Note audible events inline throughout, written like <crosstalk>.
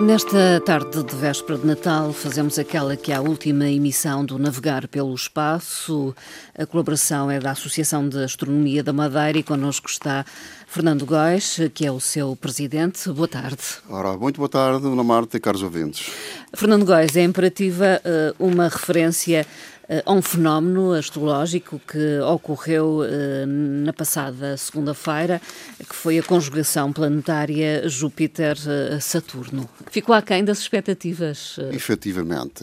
Nesta tarde de véspera de Natal, fazemos aquela que é a última emissão do Navegar pelo Espaço. A colaboração é da Associação de Astronomia da Madeira e connosco está Fernando Góis, que é o seu presidente. Boa tarde. Ora, muito boa tarde, Ana Marta e caros ouvintes. Fernando Góis, é imperativa eh, uma referência a um fenómeno astrológico que ocorreu eh, na passada segunda-feira, que foi a conjugação planetária Júpiter-Saturno. Ficou aquém das expectativas? Efetivamente,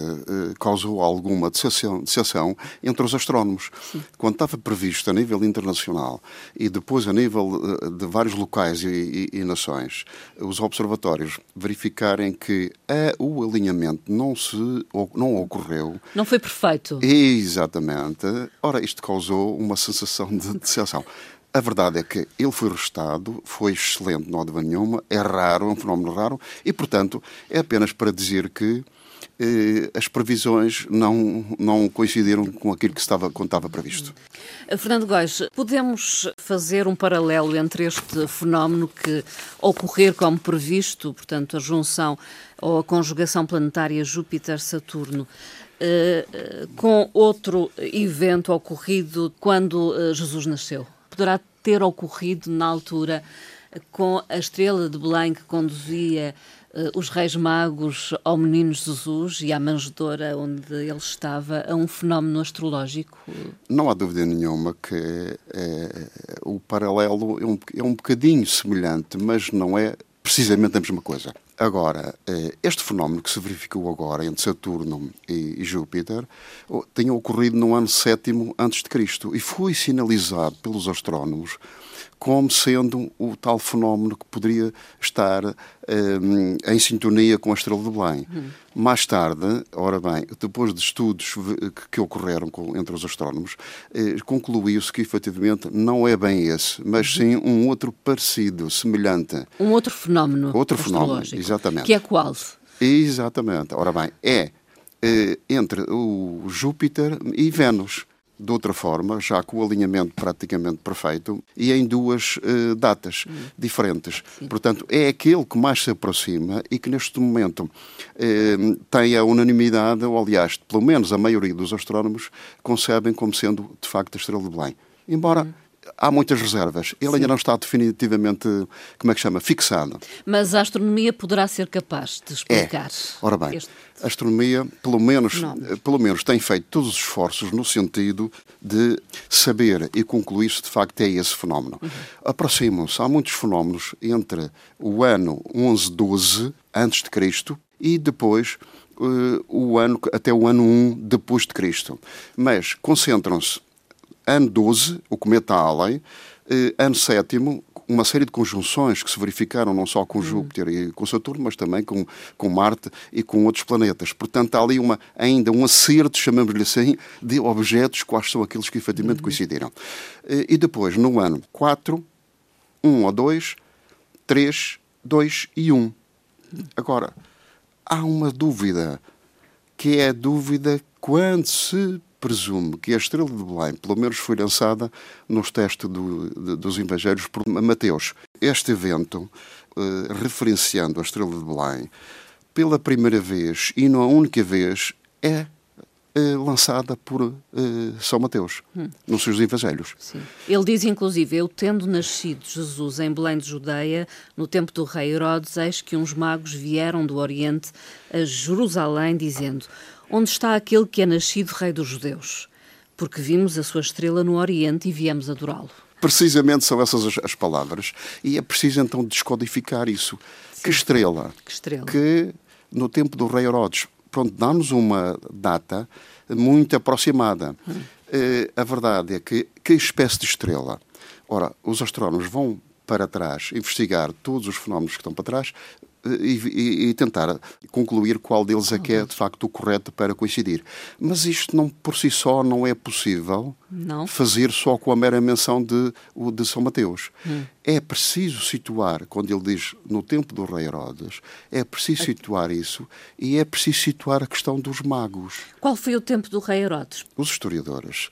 causou alguma decepção entre os astrónomos. Sim. Quando estava previsto a nível internacional e depois a nível de vários locais e, e, e nações, os observatórios verificarem que a, o alinhamento não, se, não ocorreu. Não foi perfeito. Exatamente. Ora, isto causou uma sensação de decepção. A verdade é que ele foi restado, foi excelente, não há nenhuma, é raro, é um fenómeno raro, e, portanto, é apenas para dizer que eh, as previsões não, não coincidiram com aquilo que estava, estava previsto. Fernando Góis, podemos fazer um paralelo entre este fenómeno que ocorrer como previsto, portanto, a junção ou a conjugação planetária Júpiter-Saturno, eh, com outro evento ocorrido quando Jesus nasceu? Poderá ter ocorrido na altura com a estrela de Belém que conduzia os Reis Magos ao Menino Jesus e à manjedoura onde ele estava a um fenómeno astrológico? Não há dúvida nenhuma que é, é, o paralelo é um, é um bocadinho semelhante, mas não é precisamente a mesma coisa. Agora, eh, este fenómeno que se verificou agora entre Saturno e Júpiter tinha ocorrido no ano sétimo antes de Cristo e foi sinalizado pelos astrónomos como sendo o tal fenómeno que poderia estar um, eh, em sintonia com a estrela de Belém. Hum. Mais tarde, ora bem, depois de estudos que ocorreram com, entre os astrónomos, eh, concluiu-se que efetivamente não é bem esse, mas sim um outro parecido, semelhante. Um outro fenómeno. Outro fenómeno, exatamente. Que é qual? Exatamente. Ora bem, é eh, entre o Júpiter e Vênus de outra forma, já com o alinhamento praticamente perfeito, e em duas uh, datas uhum. diferentes. Sim. Portanto, é aquele que mais se aproxima e que neste momento uh, tem a unanimidade, ou aliás, pelo menos a maioria dos astrónomos concebem como sendo de facto a estrela de Belém. Embora. Uhum há muitas reservas. Ele Sim. ainda não está definitivamente, como é que chama, fixado. Mas a astronomia poderá ser capaz de explicar. É. Ora bem, este... a astronomia, pelo menos, eh, pelo menos, tem feito todos os esforços no sentido de saber e concluir se de facto é esse fenómeno. Uhum. Aproximam-se, há muitos fenómenos entre o ano 1112 antes de Cristo e depois uh, o ano até o ano 1 depois de Cristo. Mas concentram-se ano 12, o cometa Halley, eh, ano 7, uma série de conjunções que se verificaram não só com hum. Júpiter e com Saturno, mas também com, com Marte e com outros planetas. Portanto, há ali uma, ainda um acerto, chamamos-lhe assim, de objetos, quais são aqueles que efetivamente uhum. coincidiram. Eh, e depois, no ano 4, 1 ou 2, 3, 2 e 1. Agora, há uma dúvida, que é a dúvida quando se presume que a estrela de Belém, pelo menos, foi lançada nos testes do, de, dos Evangelhos por Mateus. Este evento, eh, referenciando a estrela de Belém, pela primeira vez e não a única vez, é eh, lançada por uh, São Mateus, hum. nos seus evangelhos. Sim. Ele diz, inclusive, eu tendo nascido Jesus em Belém de Judeia, no tempo do rei Herodes, eis que uns magos vieram do Oriente a Jerusalém, dizendo Onde está aquele que é nascido rei dos judeus? Porque vimos a sua estrela no Oriente e viemos adorá-lo. Precisamente são essas as, as, palavras. E é preciso então descodificar isso. Sim. Que estrela? Que estrela? Que no tempo do rei Herodes, pronto, dá-nos uma data muito aproximada. Hum. Uh, a verdade é que que espécie de estrela? Ora, os astrónomos vão para trás investigar todos os fenómenos que estão para trás e, e, tentar concluir qual deles é que é de facto o correto para coincidir. Mas isto não por si só não é possível não. fazer só com a mera menção de, de São Mateus. Hum. É preciso situar, quando ele diz no tempo do rei Herodes, é preciso situar isso e é preciso situar a questão dos magos. Qual foi o tempo do rei Herodes? Os historiadores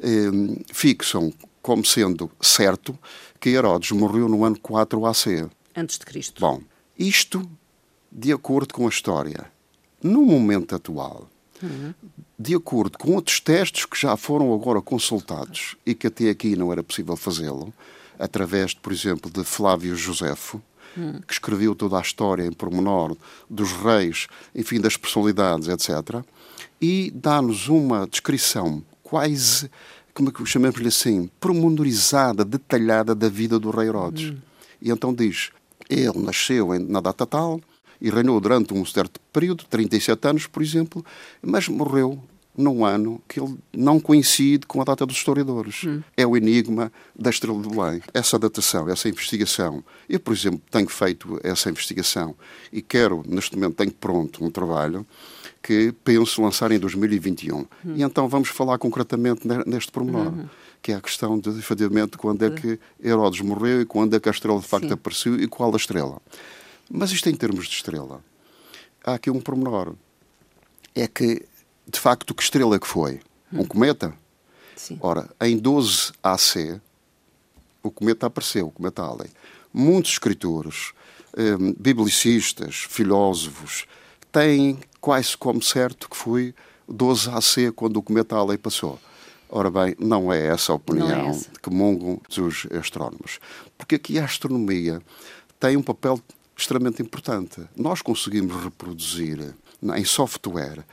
eh, fixam como sendo certo que Herodes morreu no ano 4 AC. Antes de Cristo. Bom, isto de acordo com a história. No momento atual, uhum. de acordo com outros testes que já foram agora consultados e que até aqui não era possível fazê-lo, através, por exemplo, de Flávio Josefo, uhum. que escreveu toda a história em pormenor dos reis, enfim, das personalidades, etc., e dá-nos uma descrição quase como é que chamamos-lhe assim, promenorizada, detalhada da vida do rei Herodes. Uhum. E então diz, ele nasceu na data tal e reinou durante um certo período, 37 anos, por exemplo, mas morreu num ano que ele não coincide com a data dos historiadores. Hum. É o enigma da Estrela de Belém. Essa datação, essa investigação. Eu, por exemplo, tenho feito essa investigação e quero, neste momento, tenho pronto um trabalho que penso lançar em 2021. Hum. E então vamos falar concretamente neste pormenor. Uhum. Que é a questão de, efetivamente, quando é que Herodes morreu e quando é que a estrela de facto Sim. apareceu e qual a estrela. Mas isto em termos de estrela, há aqui um pormenor. É que, de facto, que estrela é que foi? Hum. Um cometa? Sim. Ora, em 12 AC, o cometa apareceu, o cometa Halley. Muitos escritores, eh, biblicistas, filósofos, têm quase como certo que foi 12 AC quando o cometa Halley passou. Ora bem, não é essa a opinião é essa. que mungam os astrónomos. Porque aqui a astronomia tem um papel extremamente importante. Nós conseguimos reproduzir em software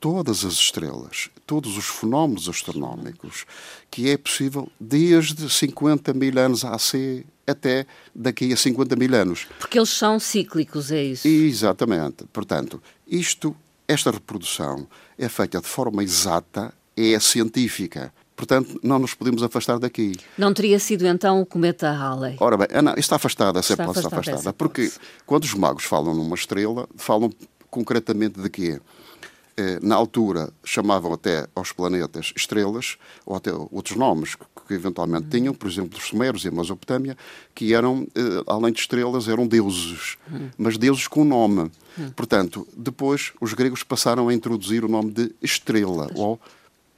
todas as estrelas, todos os fenómenos astronómicos que é possível desde 50 mil anos AC até daqui a 50 mil anos. Porque eles são cíclicos, é isso? Exatamente. Portanto, isto, esta reprodução é feita de forma exata, é científica. Portanto, não nos podemos afastar daqui. Não teria sido então o cometa Halley? Ora bem, não, está afastada, essa está hipótese está afastada. Porque quando os magos falam numa estrela, falam concretamente de quê? Eh, na altura chamavam até aos planetas estrelas, ou até outros nomes que eventualmente uhum. tinham, por exemplo, os Sumérios e a Mesopotâmia, que eram, eh, além de estrelas, eram deuses, uhum. mas deuses com nome. Uhum. Portanto, depois os gregos passaram a introduzir o nome de estrela, ou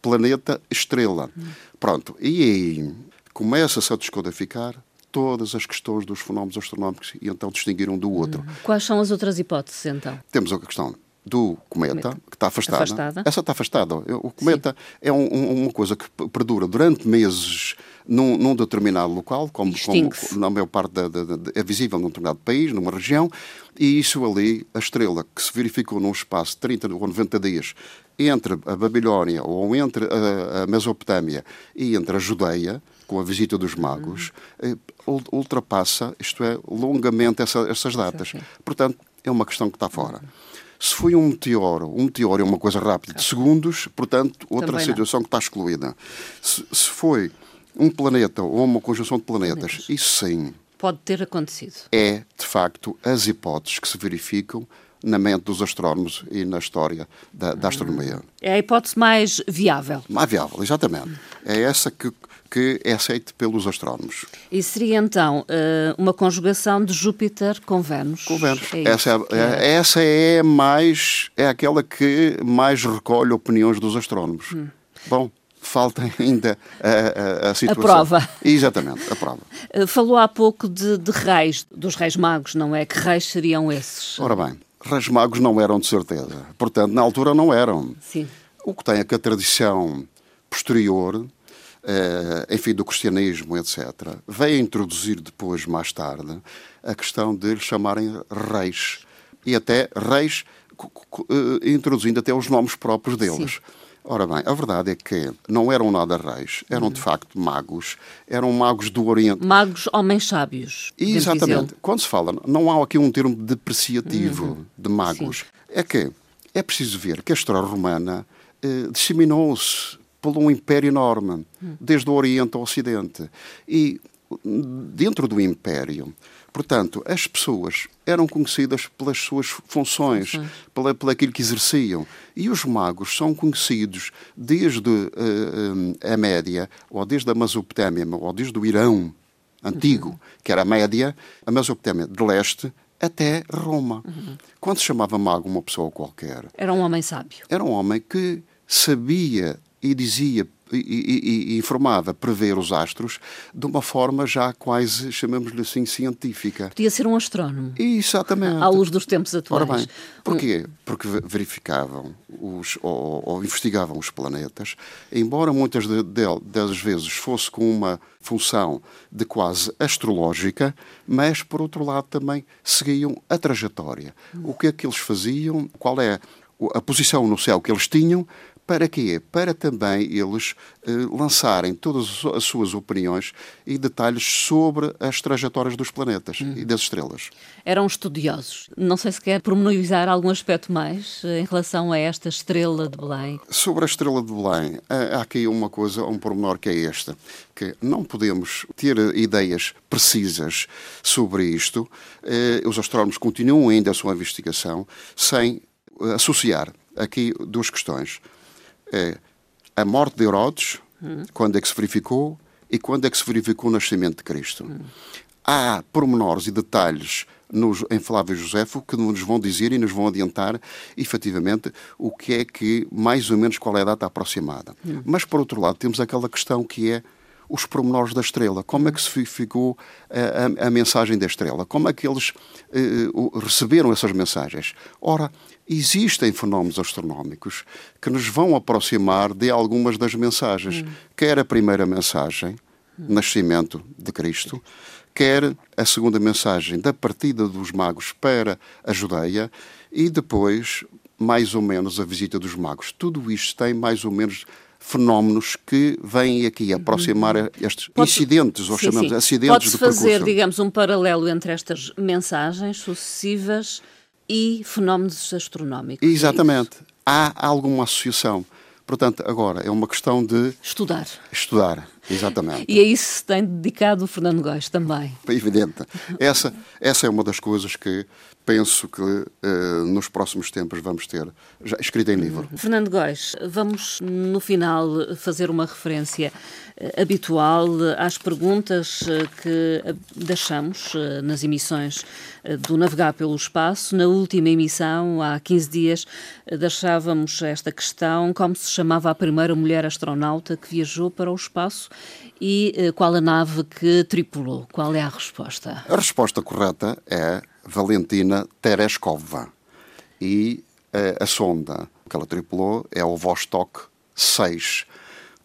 planeta estrela. Pronto, e aí começa-se a descodificar todas as questões dos fenómenos astronómicos e então distinguir um do outro. Quais são as outras hipóteses, então? Temos a questão do cometa, cometa, que está afastada. afastada. Essa está afastada. O cometa Sim. é um, um, uma coisa que perdura durante meses num, num determinado local, como, como, na maior parte da, da, da, é visível num determinado país, numa região, e isso ali, a estrela que se verificou num espaço de 30 ou 90 dias entre a Babilónia ou entre a, a Mesopotâmia e entre a Judeia, com a visita dos magos, uhum. ultrapassa, isto é, longamente essa, essas datas. Portanto, é uma questão que está fora. Uhum. Se foi um meteoro, um meteoro é uma coisa rápida de segundos, portanto, outra Também situação não. que está excluída. Se, se, foi um planeta ou uma conjunção de planetas, planetas, isso sim. Pode ter acontecido. É, de facto, as hipóteses que se verificam na mente dos astrónomos e na história da, da astronomia. É a hipótese mais viável. Mais viável, exatamente. É essa que que é aceito pelos astrónomos. E seria então eh, uma conjugação de Júpiter com Vênus? Com Vênus. É essa, é, é, essa é mais é aquela que mais recolhe opiniões dos astrónomos. Hum. Bom, falta ainda a, a, a, situação. A prova. Exatamente, a prova. Eh, falou há pouco de, de reis, dos reis magos, não é? Que reis seriam esses? Ora bem, reis magos não eram de certeza. Portanto, na altura não eram. Sim. O que tem é que a tradição posterior enfim, do cristianismo, etc., veio introduzir depois, mais tarde, a questão de lhes chamarem reis. E até reis, uh, introduzindo até os nomes próprios deles. Sim. Ora bem, a verdade é que não eram nada reis, eram uhum. de facto magos, eram magos do Oriente. Magos, homens sábios. Exatamente. Quando se fala, não há aqui um termo depreciativo uhum. de magos. Sim. É que é preciso ver que a história romana eh, disseminou-se por um império enorme, desde o Oriente ao Ocidente. E dentro do império, Portanto, as pessoas eram conhecidas pelas suas funções, uhum. pela, pela aquilo que exerciam. E os magos são conhecidos desde uh, a Média, ou desde a Mesopotâmia, ou desde o Irão antigo, uhum. que era a Média, a Mesopotâmia de leste, até Roma. Uhum. Quando se chamava mago uma pessoa qualquer... Era um homem sábio. Era um homem que sabia e dizia e, e, e, informava prever os astros de uma forma já quase, chamemos-lhe assim, científica. Podia ser um astrónomo. Exatamente. À luz dos tempos atuais. Ora bem, porquê? Porque verificavam os, ou, ou investigavam os planetas, embora muitas de, de, das vezes fosse com uma função de quase astrológica, mas, por outro lado, também seguiam a trajetória. O que é que eles faziam, qual é a posição no céu que eles tinham para quê? Para também eles eh, lançarem todas as suas opiniões e detalhes sobre as trajetórias dos planetas uhum. e das estrelas. Eram estudiosos. Não sei se quer pormenorizar algum aspecto mais eh, em relação a esta estrela de Belém. Sobre a estrela de Belém, há aqui uma coisa, um pormenor que é esta, que não podemos ter ideias precisas sobre isto. Eh, os astrónomos continuam ainda a sua investigação sem associar aqui duas questões é a morte de Herodes, hum. quando é que se verificou, e quando é que se verificou o nascimento de Cristo. Hum. Há pormenores e detalhes nos, em Flávio Josefo que nos vão dizer e nos vão adiantar, efetivamente, o que é que, mais ou menos, qual é a data aproximada. Hum. Mas, por outro lado, temos aquela questão que é os pormenores da estrela. Como é que se ficou a, a, a mensagem da estrela? Como é que eles uh, receberam essas mensagens? Ora, existem fenómenos astronómicos que nos vão aproximar de algumas das mensagens. Hum. Quer a primeira mensagem, hum. nascimento de Cristo, quer a segunda mensagem da partida dos magos para a Judeia e depois, mais ou menos, a visita dos magos. Tudo isto tem mais ou menos fenómenos que vêm aqui aproximar uhum. estes Pode, incidentes, ou sim, chamamos sim. acidentes Pode-se fazer, digamos, um paralelo entre estas mensagens sucessivas e fenómenos astronómicos. É Exatamente. Há alguma associação. Portanto, agora é uma questão de. Estudar. Estudar, exatamente. E a isso se tem dedicado o Fernando Góes também. É evidente. Essa, essa é uma das coisas que penso que uh, nos próximos tempos vamos ter já escrito em livro. Fernando Góes, vamos no final fazer uma referência uh, habitual às perguntas que deixamos nas emissões do Navegar pelo Espaço. Na última emissão, há 15 dias, deixávamos esta questão: como se chamava a primeira mulher astronauta que viajou para o espaço e qual a nave que tripulou? Qual é a resposta? A resposta correta é Valentina Tereshkova. E a, a sonda que ela tripulou é o Vostok 6.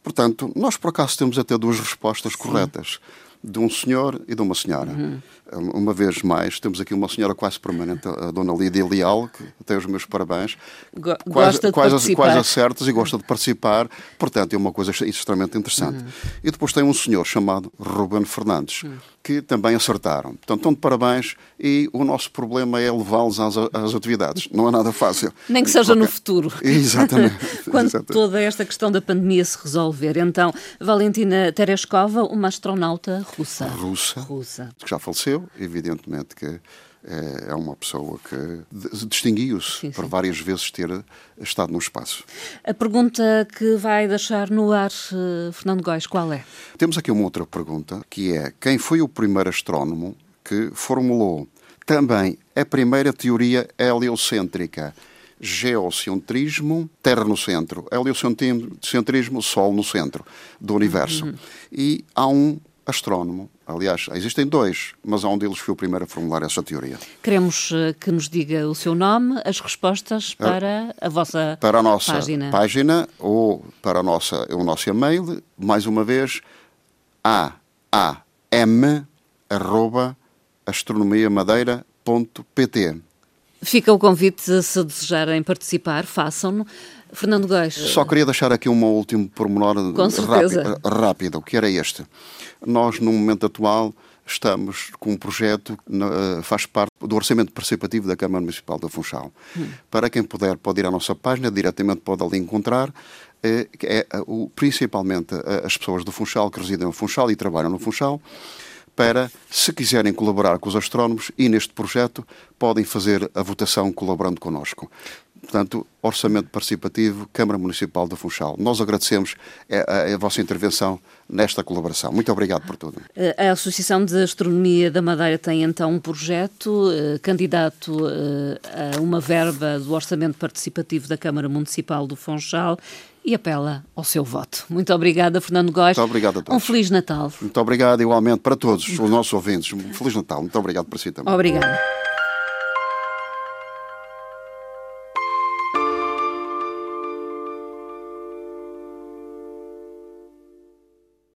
Portanto, nós por acaso temos até duas respostas Sim. corretas de um senhor e de uma senhora. Uhum. Uma vez mais, temos aqui uma senhora quase permanente, a dona Lídia Leal, que tem os meus parabéns. Go quase, gosta de quase, participar. quase acertos e gosta de participar. Portanto, é uma coisa extremamente interessante. Uhum. E depois tem um senhor chamado Ruben Fernandes, uhum. que também acertaram. Portanto, estão de parabéns e o nosso problema é levá-los às, às, atividades. Não é nada fácil. Nem que seja okay. no futuro. <laughs> Exatamente. <laughs> Quando Exatamente. toda esta questão da pandemia se resolver. Então, Valentina Tereshkova, uma astronauta russa. Russa. Russa. Que já faleceu, evidentemente que é, é uma pessoa que distinguiu-se por várias vezes ter estado no espaço. A pergunta que vai deixar no ar, eh, Fernando Góis, qual é? Temos aqui uma outra pergunta, que é quem foi o primeiro astrónomo que formulou também a primeira teoria heliocêntrica? geocentrismo, Terra no centro, heliocentrismo, Sol no centro do universo. Uhum. E há um astrónomo. Aliás, existem dois, mas há um deles que foi o primeiro a formular essa teoria. Queremos eh, que nos diga o seu nome, as respostas ah, para a vossa para a nossa página. página ou para a nossa, o nosso e-mail, mais uma vez, aam arroba astronomiamadeira.pt Fica o convite, se desejarem participar, façam-no. Fernando Góis. Só queria deixar aqui um último pormenor rápido, rápido, que era este. Nós, no momento atual, estamos com um projeto que uh, faz parte do orçamento participativo da Câmara Municipal do Funchal. Hum. Para quem puder, pode ir à nossa página, diretamente pode ali encontrar. Uh, é, uh, o, principalmente as pessoas do Funchal que residem no Funchal e trabalham no Funchal para, se quiserem colaborar com os astrónomos e neste projeto, podem fazer a votação colaborando connosco. Portanto, Orçamento Participativo, Câmara Municipal do Funchal. Nós agradecemos a, a, a, vossa intervenção nesta colaboração. Muito obrigado por tudo. A Associação de Astronomia da Madeira tem então um projeto eh, candidato eh, a uma verba do Orçamento Participativo da Câmara Municipal do Funchal e apela ao seu voto. Muito obrigada, Fernando Góes. Muito obrigado a todos. Um Feliz Natal. Muito obrigado igualmente para todos os nossos ouvintes. Um Feliz Natal. Muito obrigado por si também. Obrigada.